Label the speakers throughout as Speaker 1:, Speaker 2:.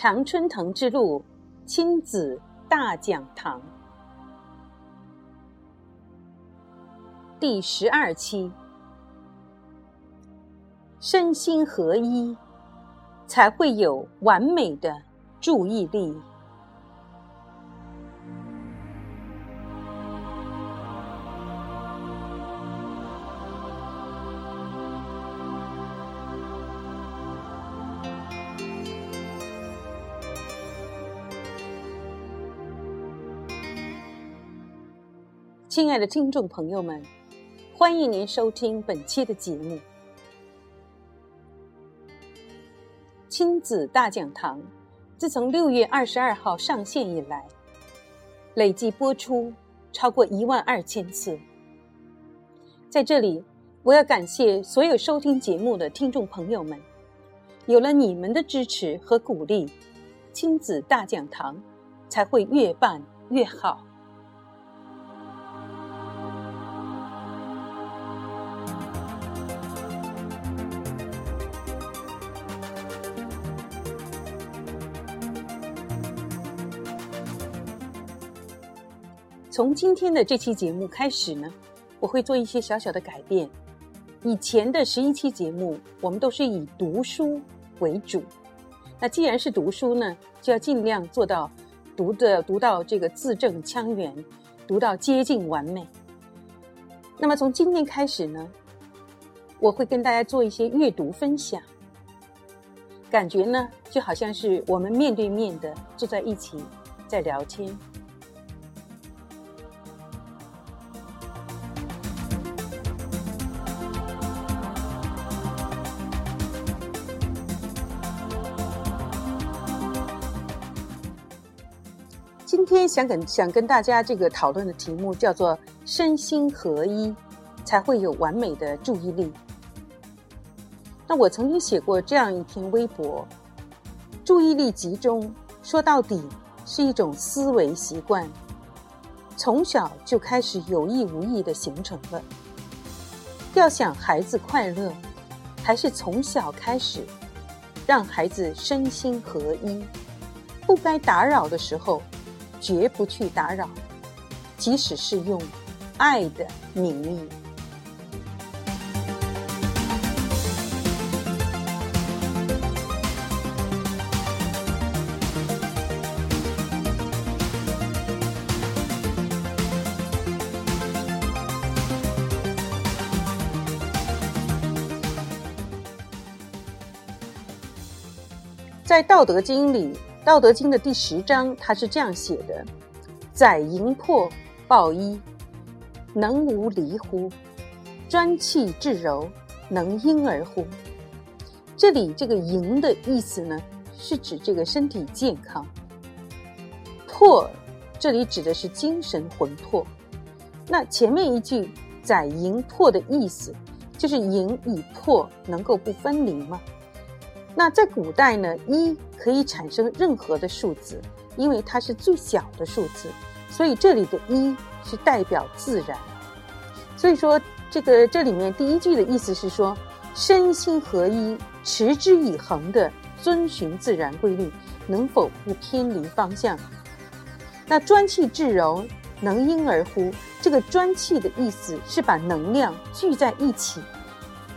Speaker 1: 常春藤之路亲子大讲堂第十二期：身心合一，才会有完美的注意力。亲爱的听众朋友们，欢迎您收听本期的节目《亲子大讲堂》。自从六月二十二号上线以来，累计播出超过一万二千次。在这里，我要感谢所有收听节目的听众朋友们，有了你们的支持和鼓励，《亲子大讲堂》才会越办越好。从今天的这期节目开始呢，我会做一些小小的改变。以前的十一期节目，我们都是以读书为主。那既然是读书呢，就要尽量做到读的读到这个字正腔圆，读到接近完美。那么从今天开始呢，我会跟大家做一些阅读分享，感觉呢就好像是我们面对面的坐在一起在聊天。今天想跟想跟大家这个讨论的题目叫做“身心合一，才会有完美的注意力”。那我曾经写过这样一篇微博：注意力集中，说到底是一种思维习惯，从小就开始有意无意的形成了。要想孩子快乐，还是从小开始，让孩子身心合一，不该打扰的时候。绝不去打扰，即使是用爱的名义。在《道德经》里。《道德经》的第十章，它是这样写的：“载营魄抱一，能无离乎？专气致柔，能婴儿乎？”这里这个“营”的意思呢，是指这个身体健康；“魄”这里指的是精神魂魄。那前面一句“载营魄”的意思，就是营与魄能够不分离吗？那在古代呢，一可以产生任何的数字，因为它是最小的数字，所以这里的一是代表自然。所以说，这个这里面第一句的意思是说，身心合一，持之以恒的遵循自然规律，能否不偏离方向？那专气致柔，能婴儿乎？这个专气的意思是把能量聚在一起，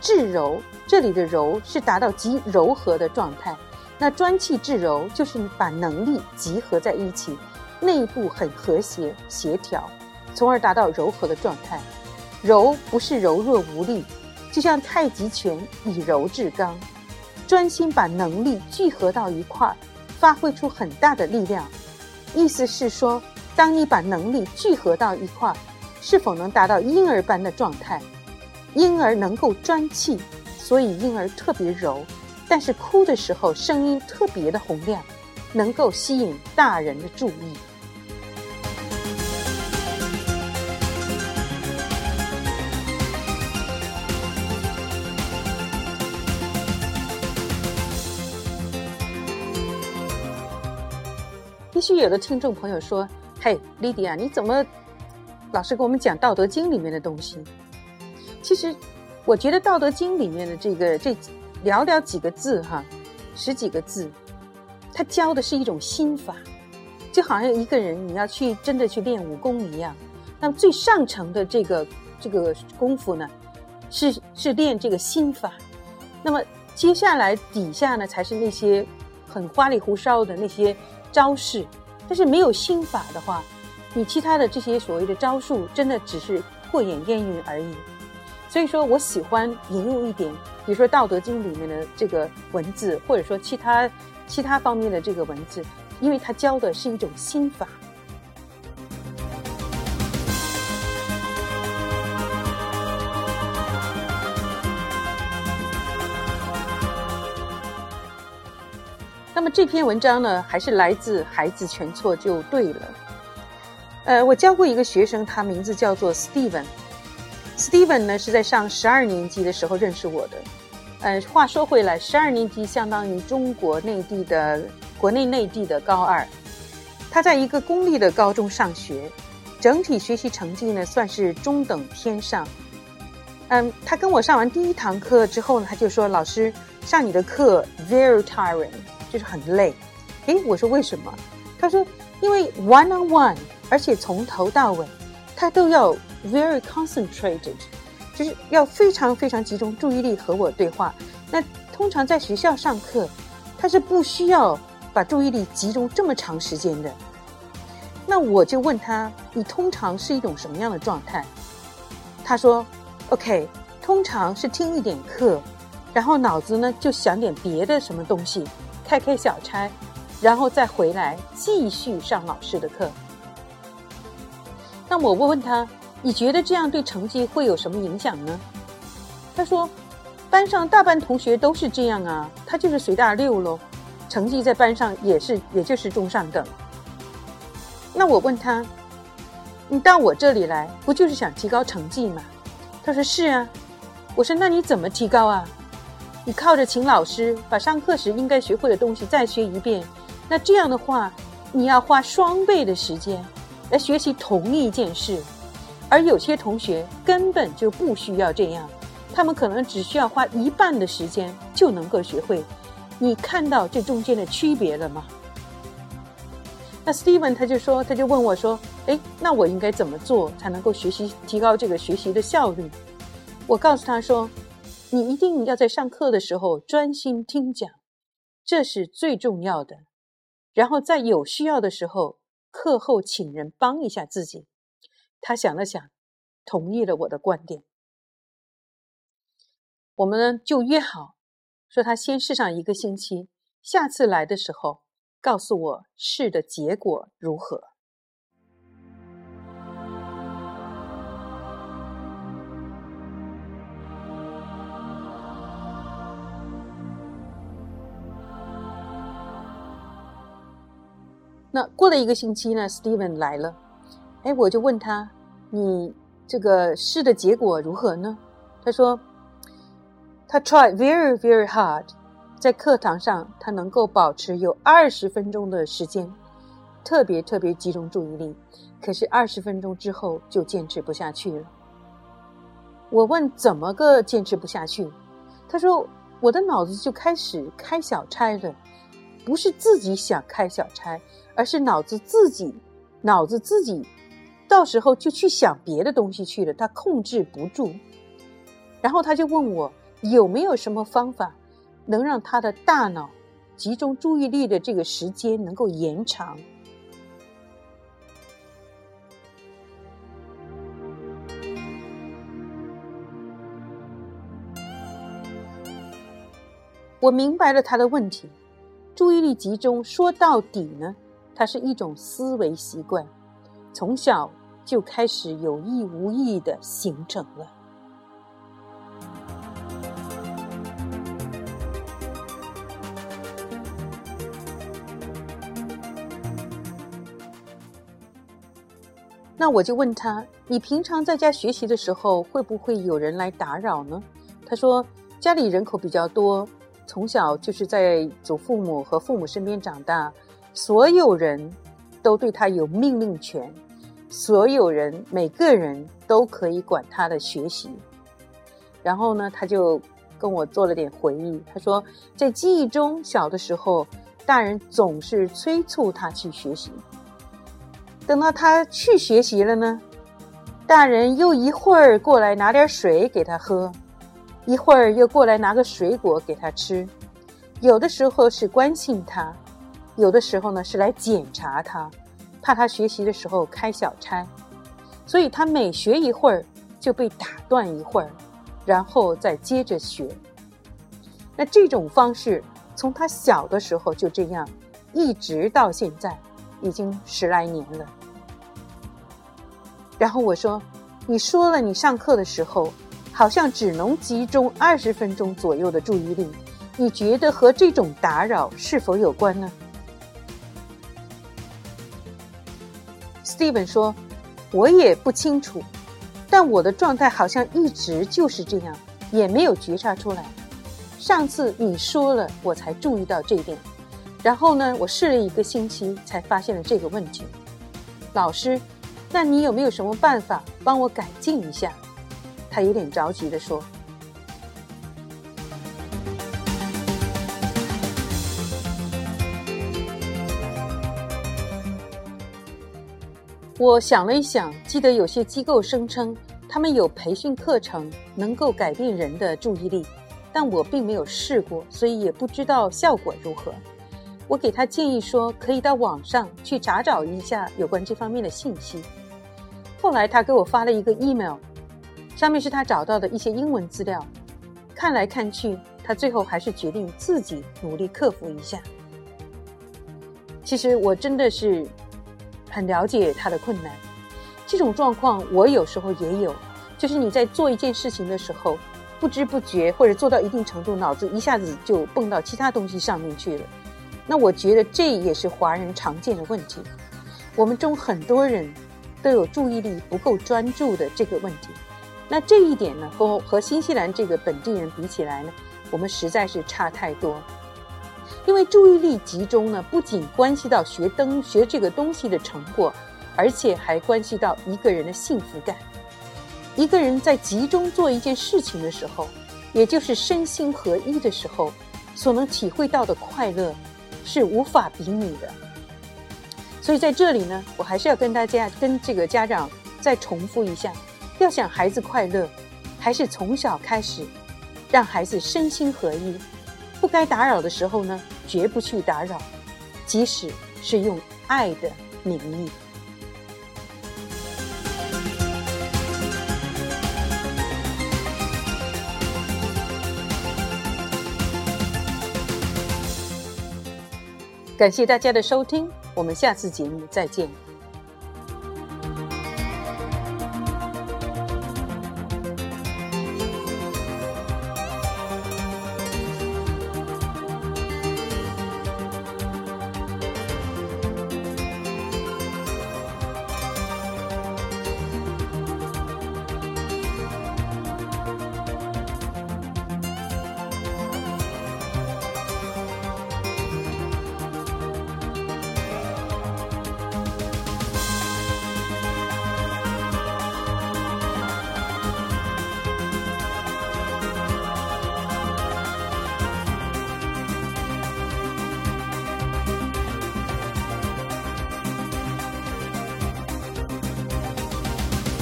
Speaker 1: 至柔。这里的柔是达到极柔和的状态，那专气致柔就是把能力集合在一起，内部很和谐协调，从而达到柔和的状态。柔不是柔弱无力，就像太极拳以柔制刚，专心把能力聚合到一块儿，发挥出很大的力量。意思是说，当你把能力聚合到一块儿，是否能达到婴儿般的状态？婴儿能够专气。所以婴儿特别柔，但是哭的时候声音特别的洪亮，能够吸引大人的注意。也许有的听众朋友说：“嘿，莉迪亚，你怎么老是给我们讲《道德经》里面的东西？”其实。我觉得《道德经》里面的这个这寥寥几个字哈，十几个字，他教的是一种心法，就好像一个人你要去真的去练武功一样。那么最上乘的这个这个功夫呢，是是练这个心法。那么接下来底下呢，才是那些很花里胡哨的那些招式。但是没有心法的话，你其他的这些所谓的招数，真的只是过眼烟云而已。所以说我喜欢引入一点，比如说《道德经》里面的这个文字，或者说其他其他方面的这个文字，因为它教的是一种心法。那么这篇文章呢，还是来自孩子全错就对了。呃，我教过一个学生，他名字叫做 Steven。Steven 呢是在上十二年级的时候认识我的。呃，话说回来，十二年级相当于中国内地的国内内地的高二。他在一个公立的高中上学，整体学习成绩呢算是中等偏上。嗯，他跟我上完第一堂课之后呢，他就说：“老师，上你的课 very tiring，就是很累。”诶，我说为什么？他说：“因为 one on one，而且从头到尾，他都要。” Very concentrated，就是要非常非常集中注意力和我对话。那通常在学校上课，他是不需要把注意力集中这么长时间的。那我就问他：“你通常是一种什么样的状态？”他说：“OK，通常是听一点课，然后脑子呢就想点别的什么东西，开开小差，然后再回来继续上老师的课。”那我问问他。你觉得这样对成绩会有什么影响呢？他说：“班上大半同学都是这样啊，他就是随大溜喽，成绩在班上也是，也就是中上等。”那我问他：“你到我这里来，不就是想提高成绩吗？”他说：“是啊。”我说：“那你怎么提高啊？你靠着请老师把上课时应该学会的东西再学一遍，那这样的话，你要花双倍的时间来学习同一件事。”而有些同学根本就不需要这样，他们可能只需要花一半的时间就能够学会。你看到这中间的区别了吗？那 Steven 他就说，他就问我说：“哎，那我应该怎么做才能够学习提高这个学习的效率？”我告诉他说：“你一定要在上课的时候专心听讲，这是最重要的。然后在有需要的时候，课后请人帮一下自己。”他想了想，同意了我的观点。我们呢就约好，说他先试上一个星期，下次来的时候告诉我试的结果如何。那过了一个星期呢，Steven 来了。哎，我就问他，你这个试的结果如何呢？他说，他 try very very hard，在课堂上他能够保持有二十分钟的时间，特别特别集中注意力。可是二十分钟之后就坚持不下去了。我问怎么个坚持不下去？他说我的脑子就开始开小差了，不是自己想开小差，而是脑子自己脑子自己。到时候就去想别的东西去了，他控制不住。然后他就问我有没有什么方法能让他的大脑集中注意力的这个时间能够延长。我明白了他的问题，注意力集中说到底呢，它是一种思维习惯，从小。就开始有意无意的形成了。那我就问他：“你平常在家学习的时候，会不会有人来打扰呢？”他说：“家里人口比较多，从小就是在祖父母和父母身边长大，所有人都对他有命令权。”所有人，每个人都可以管他的学习。然后呢，他就跟我做了点回忆。他说，在记忆中，小的时候，大人总是催促他去学习。等到他去学习了呢，大人又一会儿过来拿点水给他喝，一会儿又过来拿个水果给他吃。有的时候是关心他，有的时候呢是来检查他，怕他学习的时候开小差。所以他每学一会儿就被打断一会儿，然后再接着学。那这种方式从他小的时候就这样，一直到现在，已经十来年了。然后我说：“你说了，你上课的时候好像只能集中二十分钟左右的注意力，你觉得和这种打扰是否有关呢？”Steven 说：“我也不清楚，但我的状态好像一直就是这样，也没有觉察出来。上次你说了，我才注意到这一点。然后呢，我试了一个星期，才发现了这个问题。老师。”那你有没有什么办法帮我改进一下？他有点着急地说。我想了一想，记得有些机构声称他们有培训课程能够改变人的注意力，但我并没有试过，所以也不知道效果如何。我给他建议说，可以到网上去查找一下有关这方面的信息。后来他给我发了一个 email，上面是他找到的一些英文资料。看来看去，他最后还是决定自己努力克服一下。其实我真的是很了解他的困难。这种状况我有时候也有，就是你在做一件事情的时候，不知不觉或者做到一定程度，脑子一下子就蹦到其他东西上面去了。那我觉得这也是华人常见的问题。我们中很多人。都有注意力不够专注的这个问题，那这一点呢，和和新西兰这个本地人比起来呢，我们实在是差太多。因为注意力集中呢，不仅关系到学灯学这个东西的成果，而且还关系到一个人的幸福感。一个人在集中做一件事情的时候，也就是身心合一的时候，所能体会到的快乐，是无法比拟的。所以在这里呢，我还是要跟大家、跟这个家长再重复一下：要想孩子快乐，还是从小开始，让孩子身心合一。不该打扰的时候呢，绝不去打扰，即使是用爱的名义。感谢大家的收听。我们下次节目再见。